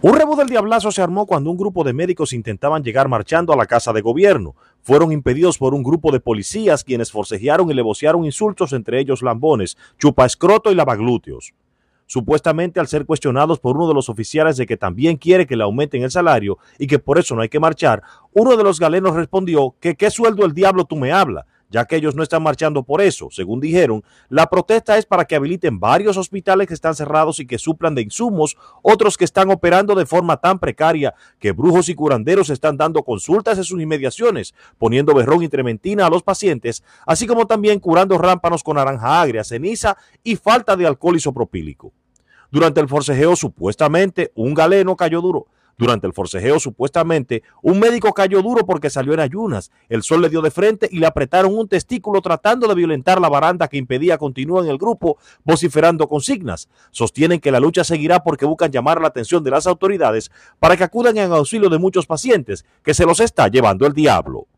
Un rebo del diablazo se armó cuando un grupo de médicos intentaban llegar marchando a la casa de gobierno. Fueron impedidos por un grupo de policías quienes forcejearon y le vocearon insultos, entre ellos lambones, chupa escroto y lavaglúteos. Supuestamente al ser cuestionados por uno de los oficiales de que también quiere que le aumenten el salario y que por eso no hay que marchar, uno de los galenos respondió que qué sueldo el diablo tú me hablas ya que ellos no están marchando por eso. Según dijeron, la protesta es para que habiliten varios hospitales que están cerrados y que suplan de insumos, otros que están operando de forma tan precaria que brujos y curanderos están dando consultas en sus inmediaciones, poniendo berrón y trementina a los pacientes, así como también curando rámpanos con naranja agria, ceniza y falta de alcohol isopropílico. Durante el forcejeo, supuestamente, un galeno cayó duro durante el forcejeo, supuestamente, un médico cayó duro porque salió en ayunas. El sol le dio de frente y le apretaron un testículo tratando de violentar la baranda que impedía continuar en el grupo, vociferando consignas. Sostienen que la lucha seguirá porque buscan llamar la atención de las autoridades para que acudan en auxilio de muchos pacientes que se los está llevando el diablo.